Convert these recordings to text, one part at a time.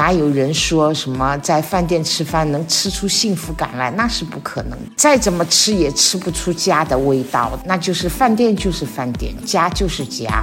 哪有人说什么在饭店吃饭能吃出幸福感来？那是不可能。再怎么吃也吃不出家的味道。那就是饭店就是饭店，家就是家。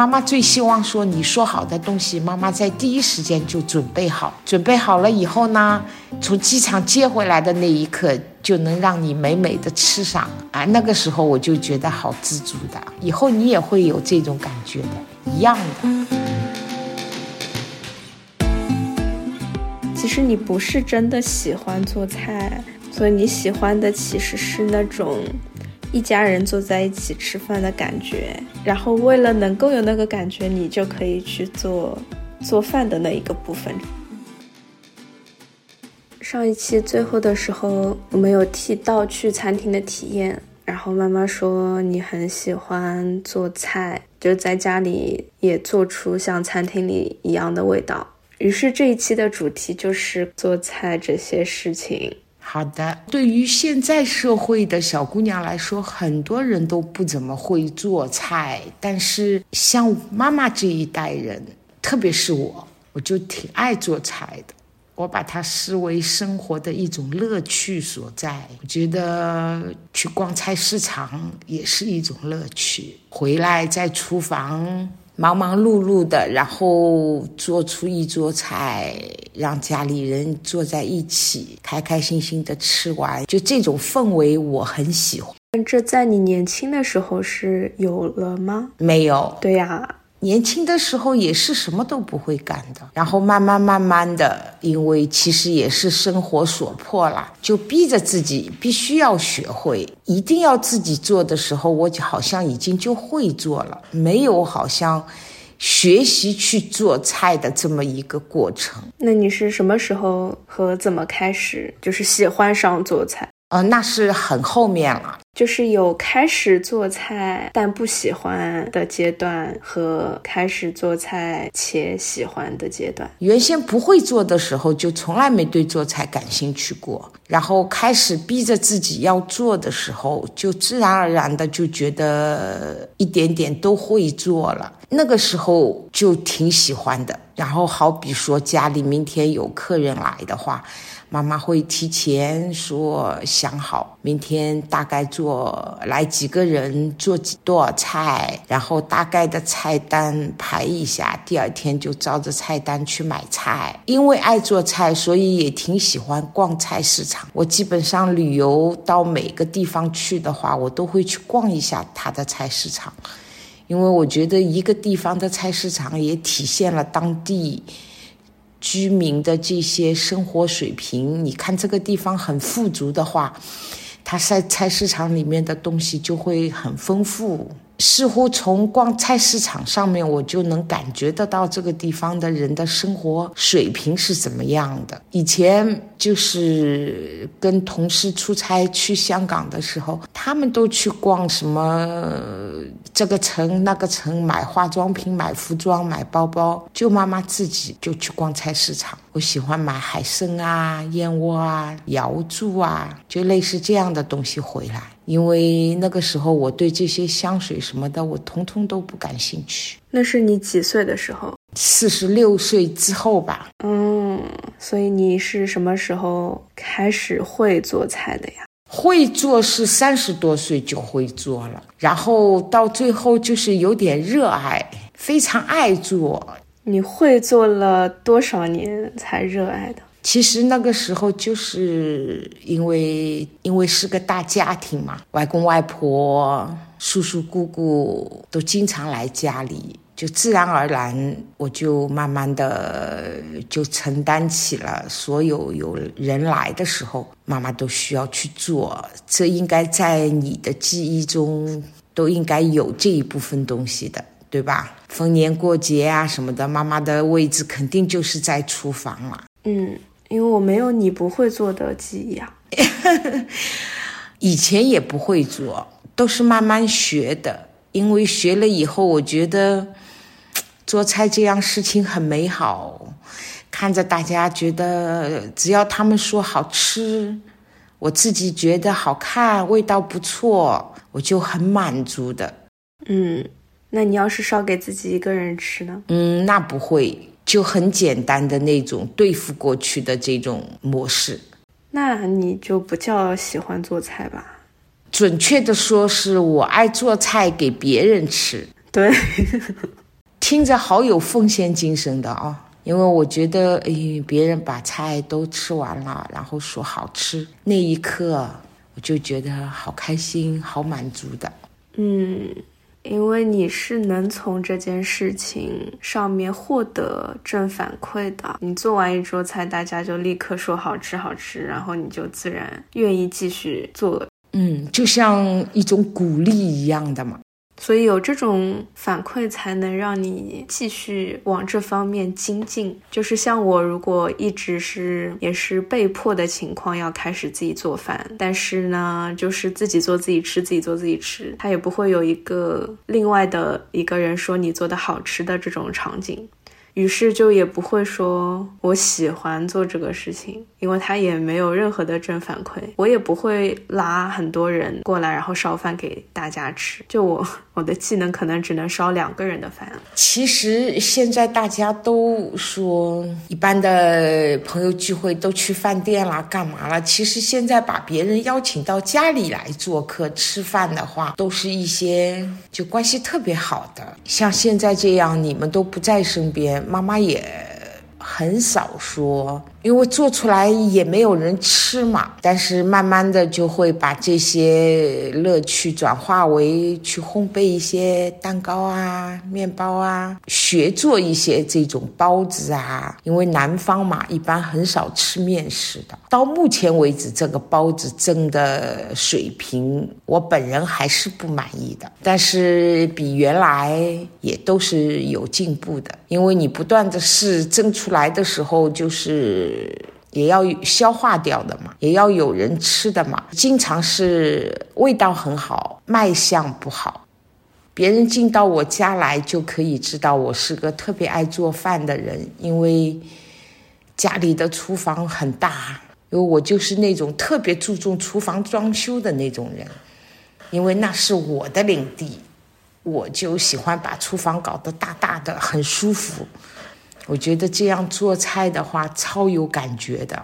妈妈最希望说，你说好的东西，妈妈在第一时间就准备好。准备好了以后呢，从机场接回来的那一刻，就能让你美美的吃上。啊，那个时候我就觉得好知足的。以后你也会有这种感觉的，一样的。其实你不是真的喜欢做菜，所以你喜欢的其实是那种。一家人坐在一起吃饭的感觉，然后为了能够有那个感觉，你就可以去做做饭的那一个部分。上一期最后的时候，我们有提到去餐厅的体验，然后妈妈说你很喜欢做菜，就在家里也做出像餐厅里一样的味道。于是这一期的主题就是做菜这些事情。好的，对于现在社会的小姑娘来说，很多人都不怎么会做菜。但是像妈妈这一代人，特别是我，我就挺爱做菜的。我把它视为生活的一种乐趣所在。我觉得去逛菜市场也是一种乐趣，回来在厨房。忙忙碌碌的，然后做出一桌菜，让家里人坐在一起，开开心心的吃完，就这种氛围我很喜欢。这在你年轻的时候是有了吗？没有。对呀。年轻的时候也是什么都不会干的，然后慢慢慢慢的，因为其实也是生活所迫啦，就逼着自己必须要学会，一定要自己做的时候，我就好像已经就会做了，没有好像学习去做菜的这么一个过程。那你是什么时候和怎么开始就是喜欢上做菜？呃，那是很后面了，就是有开始做菜但不喜欢的阶段和开始做菜且喜欢的阶段。原先不会做的时候，就从来没对做菜感兴趣过。然后开始逼着自己要做的时候，就自然而然的就觉得一点点都会做了。那个时候就挺喜欢的。然后好比说家里明天有客人来的话。妈妈会提前说想好，明天大概做来几个人，做几多少菜，然后大概的菜单排一下，第二天就照着菜单去买菜。因为爱做菜，所以也挺喜欢逛菜市场。我基本上旅游到每个地方去的话，我都会去逛一下它的菜市场，因为我觉得一个地方的菜市场也体现了当地。居民的这些生活水平，你看这个地方很富足的话，他在菜市场里面的东西就会很丰富。似乎从逛菜市场上面，我就能感觉得到这个地方的人的生活水平是怎么样的。以前就是跟同事出差去香港的时候，他们都去逛什么这个城那个城，买化妆品、买服装、买包包。就妈妈自己就去逛菜市场。我喜欢买海参啊、燕窝啊、瑶柱啊，就类似这样的东西回来。因为那个时候我对这些香水什么的，我通通都不感兴趣。那是你几岁的时候？四十六岁之后吧。嗯，所以你是什么时候开始会做菜的呀？会做是三十多岁就会做了，然后到最后就是有点热爱，非常爱做。你会做了多少年才热爱的？其实那个时候就是因为因为是个大家庭嘛，外公外婆、叔叔姑姑都经常来家里，就自然而然我就慢慢的就承担起了所有有人来的时候，妈妈都需要去做。这应该在你的记忆中都应该有这一部分东西的。对吧？逢年过节啊什么的，妈妈的位置肯定就是在厨房了。嗯，因为我没有你不会做的记忆啊。以前也不会做，都是慢慢学的。因为学了以后，我觉得做菜这样事情很美好。看着大家觉得，只要他们说好吃，我自己觉得好看，味道不错。我就很满足的。嗯，那你要是烧给自己一个人吃呢？嗯，那不会，就很简单的那种对付过去的这种模式。那你就不叫喜欢做菜吧？准确的说，是我爱做菜给别人吃。对，听着好有奉献精神的啊！因为我觉得，哎，别人把菜都吃完了，然后说好吃，那一刻我就觉得好开心、好满足的。嗯，因为你是能从这件事情上面获得正反馈的。你做完一桌菜，大家就立刻说好吃好吃，然后你就自然愿意继续做。嗯，就像一种鼓励一样的嘛。所以有这种反馈，才能让你继续往这方面精进。就是像我，如果一直是也是被迫的情况，要开始自己做饭，但是呢，就是自己做自己吃，自己做自己吃，他也不会有一个另外的一个人说你做的好吃的这种场景。于是就也不会说我喜欢做这个事情，因为他也没有任何的正反馈。我也不会拉很多人过来，然后烧饭给大家吃。就我 我的技能可能只能烧两个人的饭。其实现在大家都说，一般的朋友聚会都去饭店啦，干嘛了？其实现在把别人邀请到家里来做客吃饭的话，都是一些就关系特别好的。像现在这样，你们都不在身边。妈妈也很少说。因为做出来也没有人吃嘛，但是慢慢的就会把这些乐趣转化为去烘焙一些蛋糕啊、面包啊，学做一些这种包子啊。因为南方嘛，一般很少吃面食的。到目前为止，这个包子蒸的水平，我本人还是不满意的。但是比原来也都是有进步的，因为你不断的试，蒸出来来的时候就是。也要消化掉的嘛，也要有人吃的嘛。经常是味道很好，卖相不好。别人进到我家来就可以知道我是个特别爱做饭的人，因为家里的厨房很大，因为我就是那种特别注重厨房装修的那种人，因为那是我的领地，我就喜欢把厨房搞得大大的，很舒服。我觉得这样做菜的话超有感觉的。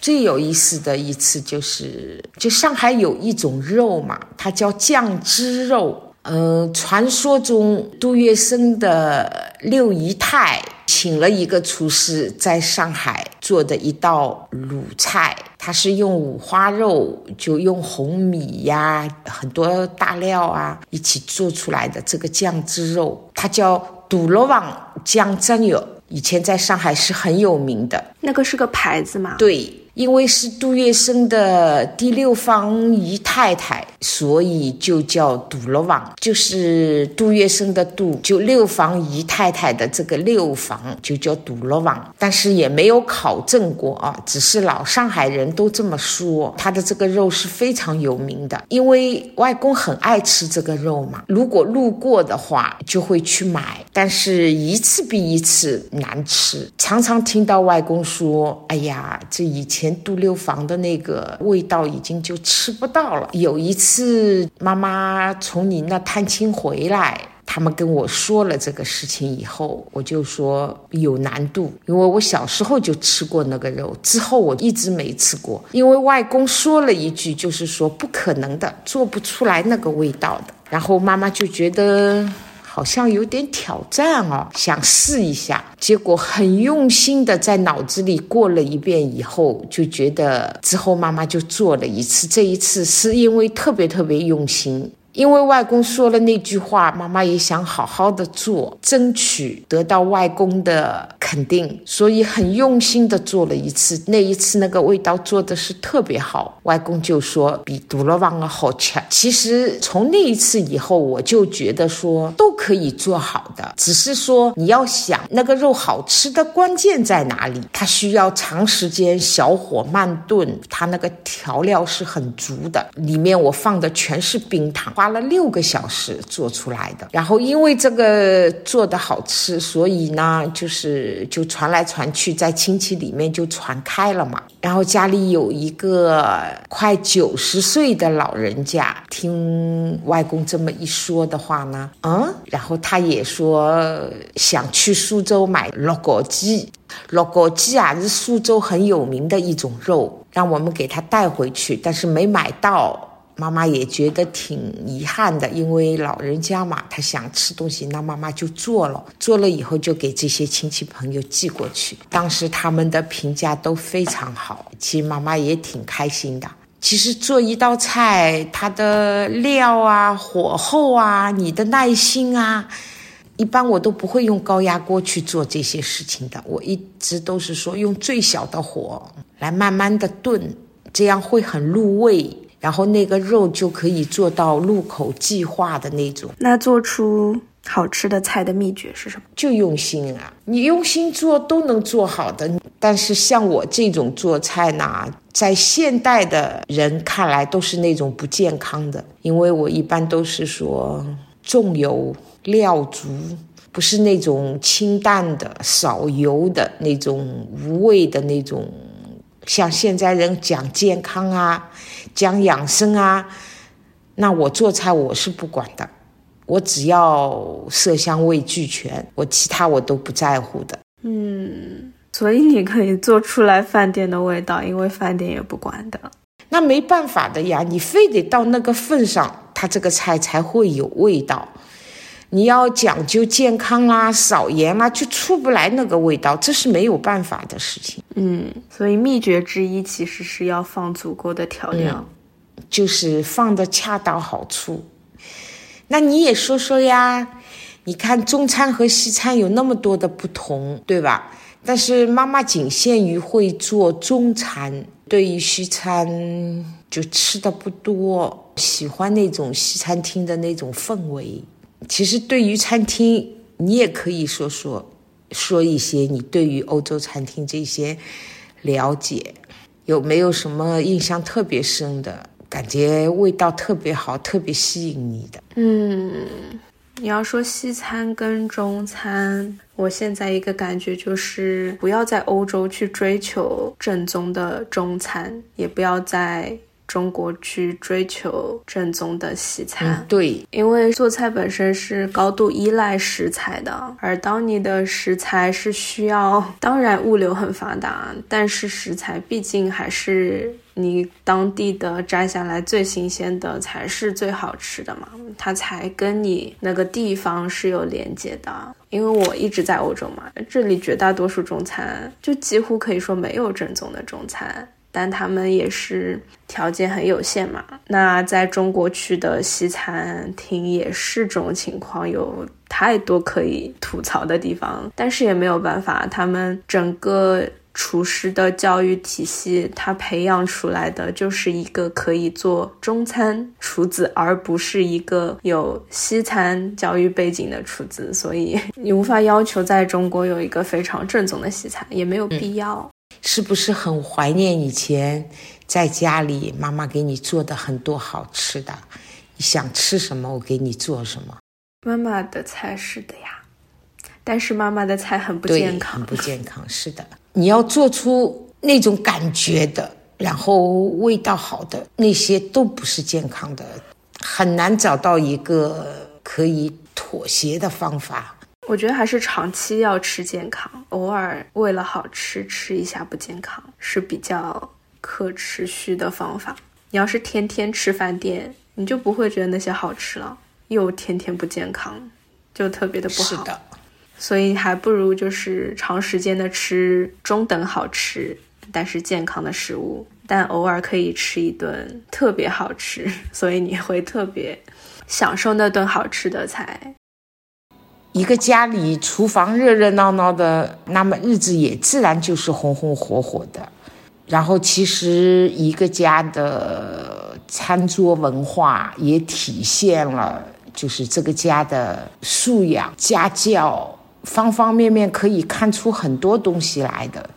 最有意思的一次就是，就上海有一种肉嘛，它叫酱汁肉。嗯，传说中杜月笙的六姨太请了一个厨师在上海做的一道鲁菜，它是用五花肉，就用红米呀，很多大料啊一起做出来的这个酱汁肉，它叫杜罗旺酱汁肉。以前在上海是很有名的，那个是个牌子吗？对。因为是杜月笙的第六房姨太太，所以就叫杜罗王，就是杜月笙的杜，就六房姨太太的这个六房就叫杜罗王。但是也没有考证过啊，只是老上海人都这么说。他的这个肉是非常有名的，因为外公很爱吃这个肉嘛。如果路过的话，就会去买，但是一次比一次难吃，常常听到外公说：“哎呀，这以前。”前杜六房的那个味道已经就吃不到了。有一次妈妈从你那探亲回来，他们跟我说了这个事情以后，我就说有难度，因为我小时候就吃过那个肉，之后我一直没吃过。因为外公说了一句，就是说不可能的，做不出来那个味道的。然后妈妈就觉得。好像有点挑战哦，想试一下，结果很用心的在脑子里过了一遍以后，就觉得之后妈妈就做了一次，这一次是因为特别特别用心。因为外公说了那句话，妈妈也想好好的做，争取得到外公的肯定，所以很用心的做了一次。那一次那个味道做的是特别好，外公就说比杜罗旺好吃。其实从那一次以后，我就觉得说都可以做好的，只是说你要想那个肉好吃的关键在哪里，它需要长时间小火慢炖，它那个调料是很足的，里面我放的全是冰糖。花了六个小时做出来的。然后因为这个做的好吃，所以呢，就是就传来传去，在亲戚里面就传开了嘛。然后家里有一个快九十岁的老人家，听外公这么一说的话呢，嗯，然后他也说想去苏州买鹿角鸡。鹿角鸡啊，是苏州很有名的一种肉，让我们给他带回去，但是没买到。妈妈也觉得挺遗憾的，因为老人家嘛，他想吃东西，那妈妈就做了，做了以后就给这些亲戚朋友寄过去。当时他们的评价都非常好，其实妈妈也挺开心的。其实做一道菜，它的料啊、火候啊、你的耐心啊。一般我都不会用高压锅去做这些事情的，我一直都是说用最小的火来慢慢的炖，这样会很入味，然后那个肉就可以做到入口即化的那种。那做出好吃的菜的秘诀是什么？就用心啊！你用心做都能做好的。但是像我这种做菜呢，在现代的人看来都是那种不健康的，因为我一般都是说重油。料足，不是那种清淡的、少油的那种无味的那种，像现在人讲健康啊、讲养生啊，那我做菜我是不管的，我只要色香味俱全，我其他我都不在乎的。嗯，所以你可以做出来饭店的味道，因为饭店也不管的。那没办法的呀，你非得到那个份上，它这个菜才会有味道。你要讲究健康啦，少盐啦，就出不来那个味道，这是没有办法的事情。嗯，所以秘诀之一其实是要放足够的调料，就是放的恰到好处。那你也说说呀？你看中餐和西餐有那么多的不同，对吧？但是妈妈仅限于会做中餐，对于西餐就吃的不多，喜欢那种西餐厅的那种氛围。其实对于餐厅，你也可以说说，说一些你对于欧洲餐厅这些了解，有没有什么印象特别深的感觉？味道特别好，特别吸引你的？嗯，你要说西餐跟中餐，我现在一个感觉就是，不要在欧洲去追求正宗的中餐，也不要在。中国去追求正宗的西餐，对，因为做菜本身是高度依赖食材的，而当你的食材是需要，当然物流很发达，但是食材毕竟还是你当地的摘下来最新鲜的才是最好吃的嘛，它才跟你那个地方是有连接的。因为我一直在欧洲嘛，这里绝大多数中餐就几乎可以说没有正宗的中餐。但他们也是条件很有限嘛。那在中国去的西餐厅也是这种情况，有太多可以吐槽的地方。但是也没有办法，他们整个厨师的教育体系，他培养出来的就是一个可以做中餐厨子，而不是一个有西餐教育背景的厨子。所以你无法要求在中国有一个非常正宗的西餐，也没有必要。是不是很怀念以前在家里妈妈给你做的很多好吃的？你想吃什么，我给你做什么。妈妈的菜是的呀，但是妈妈的菜很不健康，很不健康。是的，你要做出那种感觉的，然后味道好的，那些都不是健康的，很难找到一个可以妥协的方法。我觉得还是长期要吃健康，偶尔为了好吃吃一下不健康是比较可持续的方法。你要是天天吃饭店，你就不会觉得那些好吃了，又天天不健康，就特别的不好。是的，所以还不如就是长时间的吃中等好吃但是健康的食物，但偶尔可以吃一顿特别好吃，所以你会特别享受那顿好吃的菜。一个家里厨房热热闹闹的，那么日子也自然就是红红火火的。然后，其实一个家的餐桌文化也体现了，就是这个家的素养、家教，方方面面可以看出很多东西来的。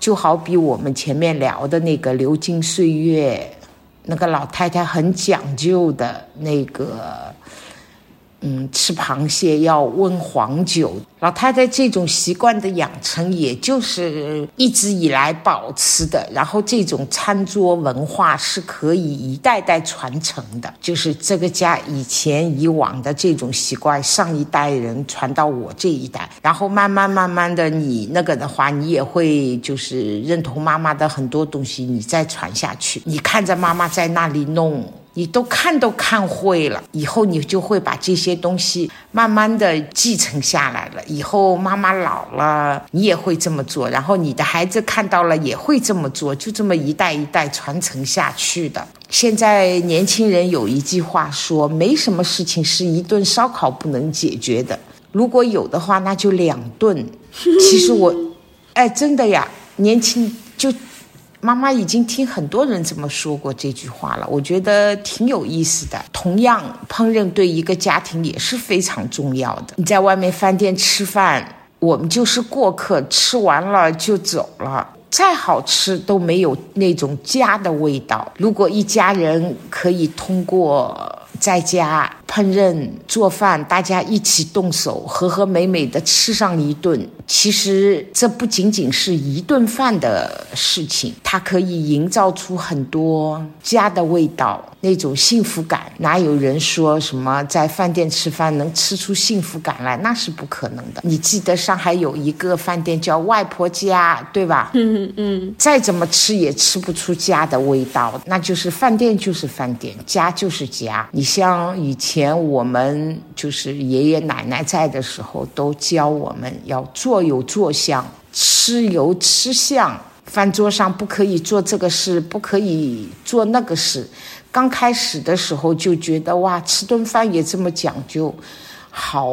就好比我们前面聊的那个流金岁月，那个老太太很讲究的那个。嗯，吃螃蟹要温黄酒。老太太这种习惯的养成，也就是一直以来保持的。然后这种餐桌文化是可以一代代传承的，就是这个家以前以往的这种习惯，上一代人传到我这一代，然后慢慢慢慢的，你那个的话，你也会就是认同妈妈的很多东西，你再传下去。你看着妈妈在那里弄。你都看都看会了，以后你就会把这些东西慢慢的继承下来了。以后妈妈老了，你也会这么做，然后你的孩子看到了也会这么做，就这么一代一代传承下去的。现在年轻人有一句话说，没什么事情是一顿烧烤不能解决的，如果有的话，那就两顿。其实我，哎，真的呀，年轻就。妈妈已经听很多人这么说过这句话了，我觉得挺有意思的。同样，烹饪对一个家庭也是非常重要的。你在外面饭店吃饭，我们就是过客，吃完了就走了，再好吃都没有那种家的味道。如果一家人可以通过在家。烹饪做饭，大家一起动手，和和美美的吃上一顿。其实这不仅仅是一顿饭的事情，它可以营造出很多家的味道，那种幸福感。哪有人说什么在饭店吃饭能吃出幸福感来？那是不可能的。你记得上海有一个饭店叫外婆家，对吧？嗯嗯。再怎么吃也吃不出家的味道，那就是饭店就是饭店，家就是家。你像以前。前我们就是爷爷奶奶在的时候，都教我们要坐有坐相，吃有吃相。饭桌上不可以做这个事，不可以做那个事。刚开始的时候就觉得哇，吃顿饭也这么讲究，好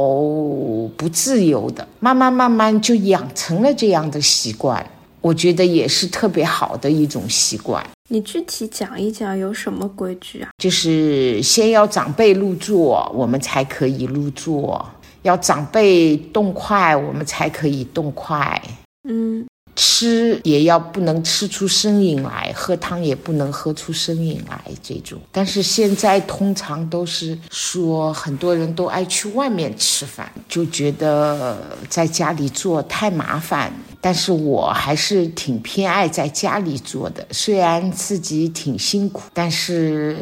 不自由的。慢慢慢慢就养成了这样的习惯，我觉得也是特别好的一种习惯。你具体讲一讲有什么规矩啊？就是先要长辈入座，我们才可以入座；要长辈动筷，我们才可以动筷。嗯。吃也要不能吃出声音来，喝汤也不能喝出声音来，这种。但是现在通常都是说，很多人都爱去外面吃饭，就觉得在家里做太麻烦。但是我还是挺偏爱在家里做的，虽然自己挺辛苦，但是。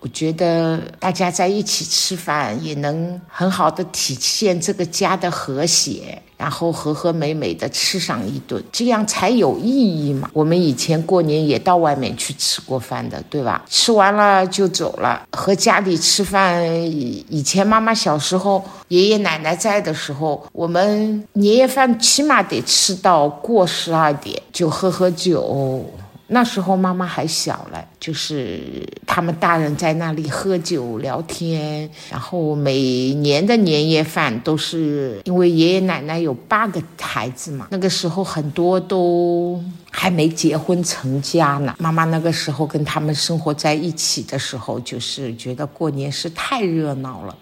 我觉得大家在一起吃饭也能很好的体现这个家的和谐，然后和和美美的吃上一顿，这样才有意义嘛。我们以前过年也到外面去吃过饭的，对吧？吃完了就走了。和家里吃饭，以前妈妈小时候，爷爷奶奶在的时候，我们年夜饭起码得吃到过十二点，就喝喝酒。那时候妈妈还小了，就是他们大人在那里喝酒聊天，然后每年的年夜饭都是因为爷爷奶奶有八个孩子嘛，那个时候很多都还没结婚成家呢。妈妈那个时候跟他们生活在一起的时候，就是觉得过年是太热闹了，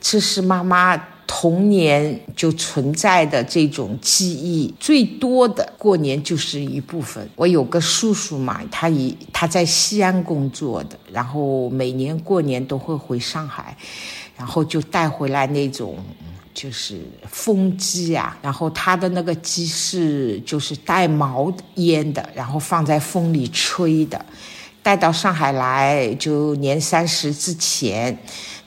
这是妈妈。童年就存在的这种记忆最多的过年就是一部分。我有个叔叔嘛，他以他在西安工作的，然后每年过年都会回上海，然后就带回来那种就是风机啊，然后他的那个鸡是就是带毛烟的，然后放在风里吹的，带到上海来就年三十之前。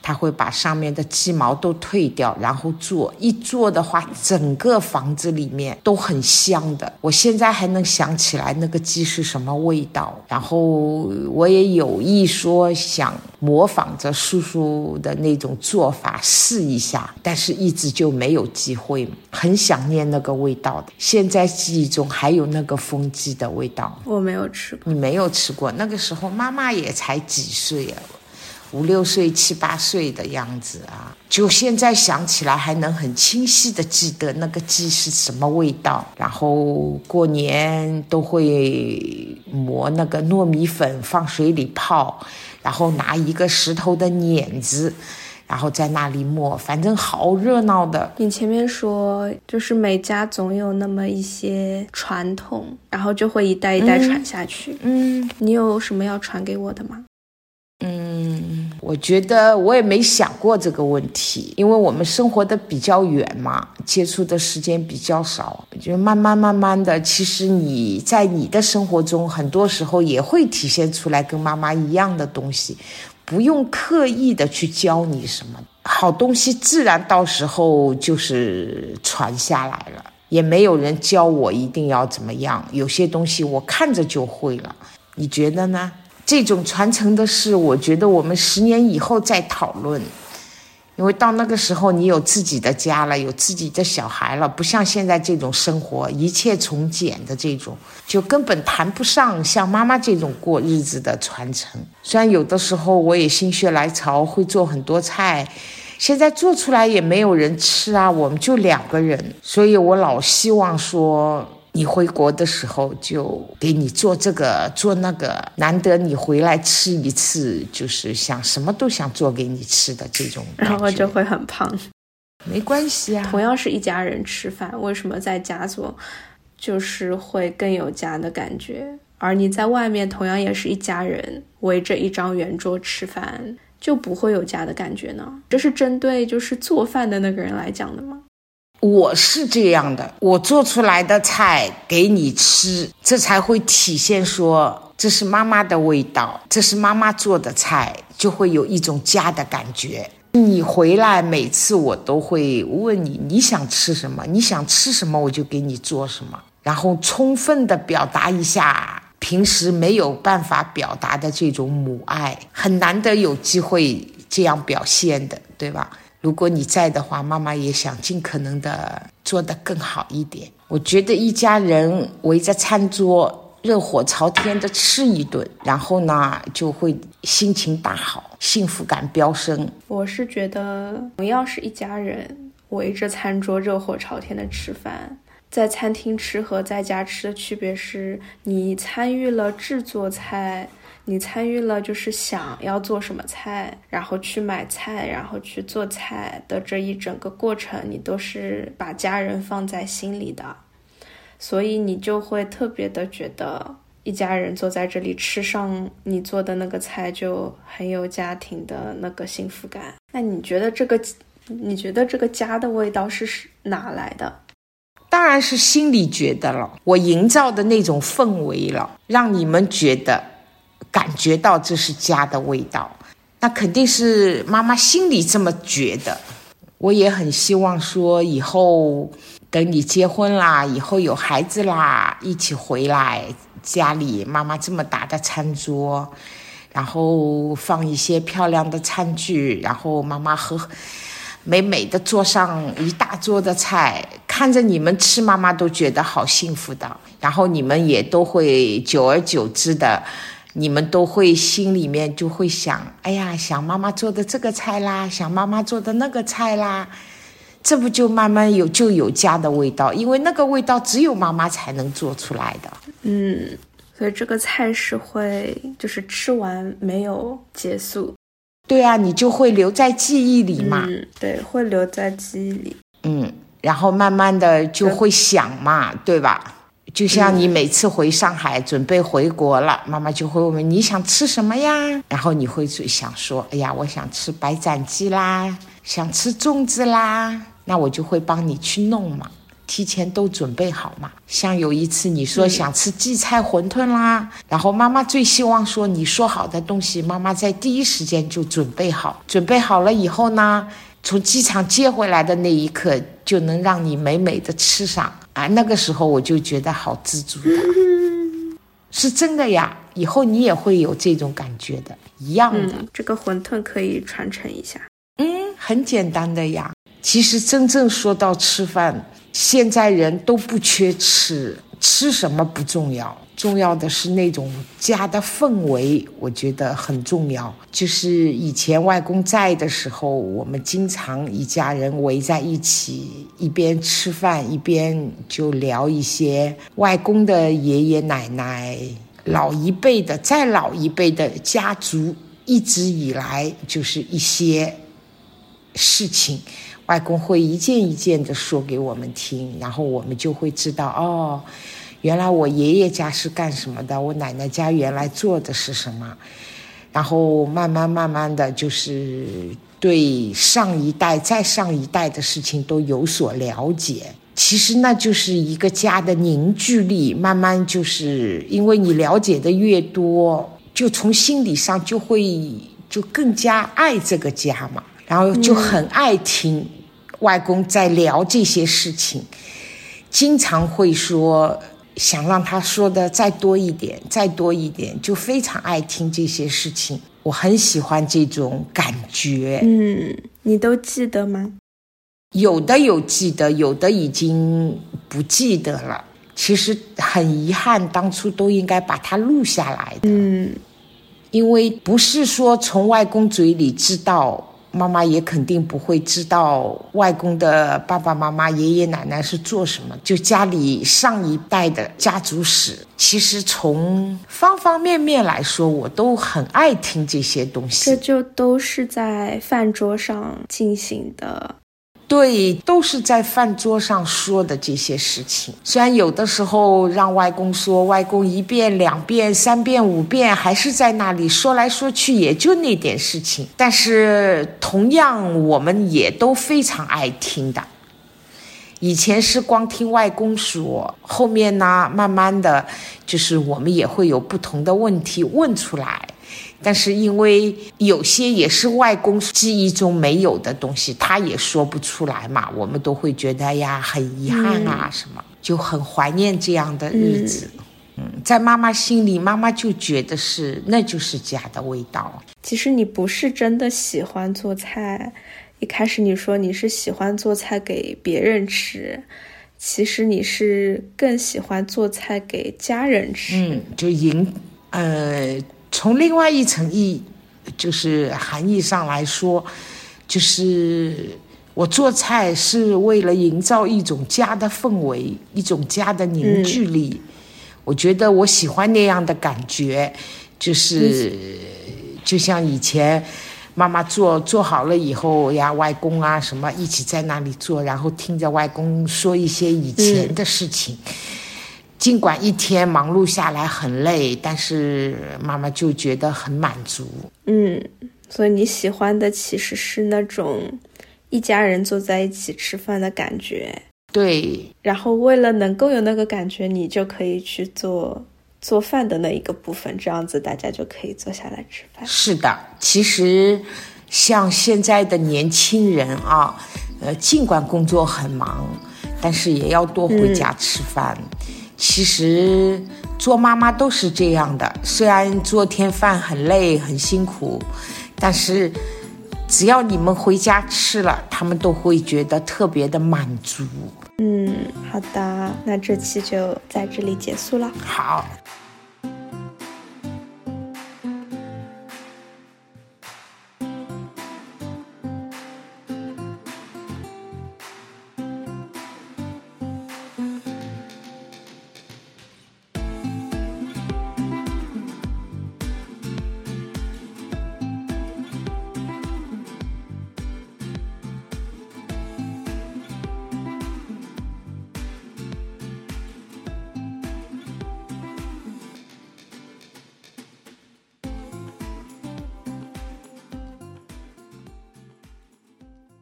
他会把上面的鸡毛都退掉，然后做一做的话，整个房子里面都很香的。我现在还能想起来那个鸡是什么味道。然后我也有意说想模仿着叔叔的那种做法试一下，但是一直就没有机会。很想念那个味道的，现在记忆中还有那个风鸡的味道。我没有吃过，你没有吃过。那个时候妈妈也才几岁啊。五六岁、七八岁的样子啊，就现在想起来还能很清晰的记得那个鸡是什么味道。然后过年都会磨那个糯米粉，放水里泡，然后拿一个石头的碾子，然后在那里磨，反正好热闹的。你前面说就是每家总有那么一些传统，然后就会一代一代传下去。嗯，你有什么要传给我的吗？嗯，我觉得我也没想过这个问题，因为我们生活的比较远嘛，接触的时间比较少。就慢慢慢慢的，其实你在你的生活中，很多时候也会体现出来跟妈妈一样的东西，不用刻意的去教你什么好东西，自然到时候就是传下来了。也没有人教我一定要怎么样，有些东西我看着就会了。你觉得呢？这种传承的事，我觉得我们十年以后再讨论，因为到那个时候你有自己的家了，有自己的小孩了，不像现在这种生活一切从简的这种，就根本谈不上像妈妈这种过日子的传承。虽然有的时候我也心血来潮会做很多菜，现在做出来也没有人吃啊，我们就两个人，所以我老希望说。你回国的时候就给你做这个做那个，难得你回来吃一次，就是想什么都想做给你吃的这种，然后就会很胖。没关系啊，同样是一家人吃饭，为什么在家做就是会更有家的感觉？而你在外面同样也是一家人围着一张圆桌吃饭，就不会有家的感觉呢？这是针对就是做饭的那个人来讲的吗？我是这样的，我做出来的菜给你吃，这才会体现说这是妈妈的味道，这是妈妈做的菜，就会有一种家的感觉。你回来每次我都会问你，你想吃什么？你想吃什么我就给你做什么，然后充分的表达一下平时没有办法表达的这种母爱，很难得有机会这样表现的，对吧？如果你在的话，妈妈也想尽可能的做得更好一点。我觉得一家人围着餐桌，热火朝天的吃一顿，然后呢，就会心情大好，幸福感飙升。我是觉得，同样是一家人围着餐桌，热火朝天的吃饭，在餐厅吃和在家吃的区别是，你参与了制作菜。你参与了，就是想要做什么菜，然后去买菜，然后去做菜的这一整个过程，你都是把家人放在心里的，所以你就会特别的觉得一家人坐在这里吃上你做的那个菜，就很有家庭的那个幸福感。那你觉得这个，你觉得这个家的味道是哪来的？当然是心里觉得了，我营造的那种氛围了，让你们觉得。感觉到这是家的味道，那肯定是妈妈心里这么觉得。我也很希望说，以后等你结婚啦，以后有孩子啦，一起回来家里，妈妈这么大的餐桌，然后放一些漂亮的餐具，然后妈妈和美美的做上一大桌的菜，看着你们吃，妈妈都觉得好幸福的。然后你们也都会久而久之的。你们都会心里面就会想，哎呀，想妈妈做的这个菜啦，想妈妈做的那个菜啦，这不就慢慢有就有家的味道？因为那个味道只有妈妈才能做出来的。嗯，所以这个菜是会就是吃完没有结束。对啊，你就会留在记忆里嘛。嗯，对，会留在记忆里。嗯，然后慢慢的就会想嘛，对吧？就像你每次回上海准备回国了，妈妈就会问你想吃什么呀？然后你会想说，哎呀，我想吃白斩鸡啦，想吃粽子啦，那我就会帮你去弄嘛，提前都准备好嘛。像有一次你说想吃荠菜馄饨啦，然后妈妈最希望说你说好的东西，妈妈在第一时间就准备好，准备好了以后呢，从机场接回来的那一刻就能让你美美的吃上。啊，那个时候我就觉得好知足的，是真的呀。以后你也会有这种感觉的，一样的。这个馄饨可以传承一下。嗯，很简单的呀。其实真正说到吃饭，现在人都不缺吃，吃什么不重要。重要的是那种家的氛围，我觉得很重要。就是以前外公在的时候，我们经常一家人围在一起，一边吃饭一边就聊一些外公的爷爷奶奶、老一辈的、再老一辈的家族一直以来就是一些事情，外公会一件一件的说给我们听，然后我们就会知道哦。原来我爷爷家是干什么的？我奶奶家原来做的是什么？然后慢慢慢慢的就是对上一代、再上一代的事情都有所了解。其实那就是一个家的凝聚力，慢慢就是因为你了解的越多，就从心理上就会就更加爱这个家嘛，然后就很爱听外公在聊这些事情，经常会说想让他说的再多一点，再多一点，就非常爱听这些事情。我很喜欢这种感觉。嗯，你都记得吗？有的有记得，有的已经不记得了。其实很遗憾，当初都应该把它录下来的。嗯，因为不是说从外公嘴里知道，妈妈也肯定不会知道外公的爸爸妈妈、爷爷奶奶是做什么。就家里上一代的家族史，其实从方方面面来说，我都很爱听这些东西。这就都是在饭桌上进行的。对，都是在饭桌上说的这些事情。虽然有的时候让外公说，外公一遍、两遍、三遍、五遍，还是在那里说来说去，也就那点事情。但是同样，我们也都非常爱听的。以前是光听外公说，后面呢，慢慢的就是我们也会有不同的问题问出来。但是因为有些也是外公记忆中没有的东西，他也说不出来嘛，我们都会觉得呀很遗憾啊，什么就很怀念这样的日子。嗯，在妈妈心里，妈妈就觉得是那就是家的味道。其实你不是真的喜欢做菜，一开始你说你是喜欢做菜给别人吃，其实你是更喜欢做菜给家人吃。嗯，就赢，呃。从另外一层意，就是含义上来说，就是我做菜是为了营造一种家的氛围，一种家的凝聚力。我觉得我喜欢那样的感觉，就是就像以前妈妈做做好了以后呀，外公啊什么一起在那里做，然后听着外公说一些以前的事情。尽管一天忙碌下来很累，但是妈妈就觉得很满足。嗯，所以你喜欢的其实是那种一家人坐在一起吃饭的感觉。对。然后为了能够有那个感觉，你就可以去做做饭的那一个部分，这样子大家就可以坐下来吃饭。是的，其实像现在的年轻人啊，呃，尽管工作很忙，但是也要多回家吃饭。其实做妈妈都是这样的，虽然做天饭很累很辛苦，但是只要你们回家吃了，他们都会觉得特别的满足。嗯，好的，那这期就在这里结束了。好。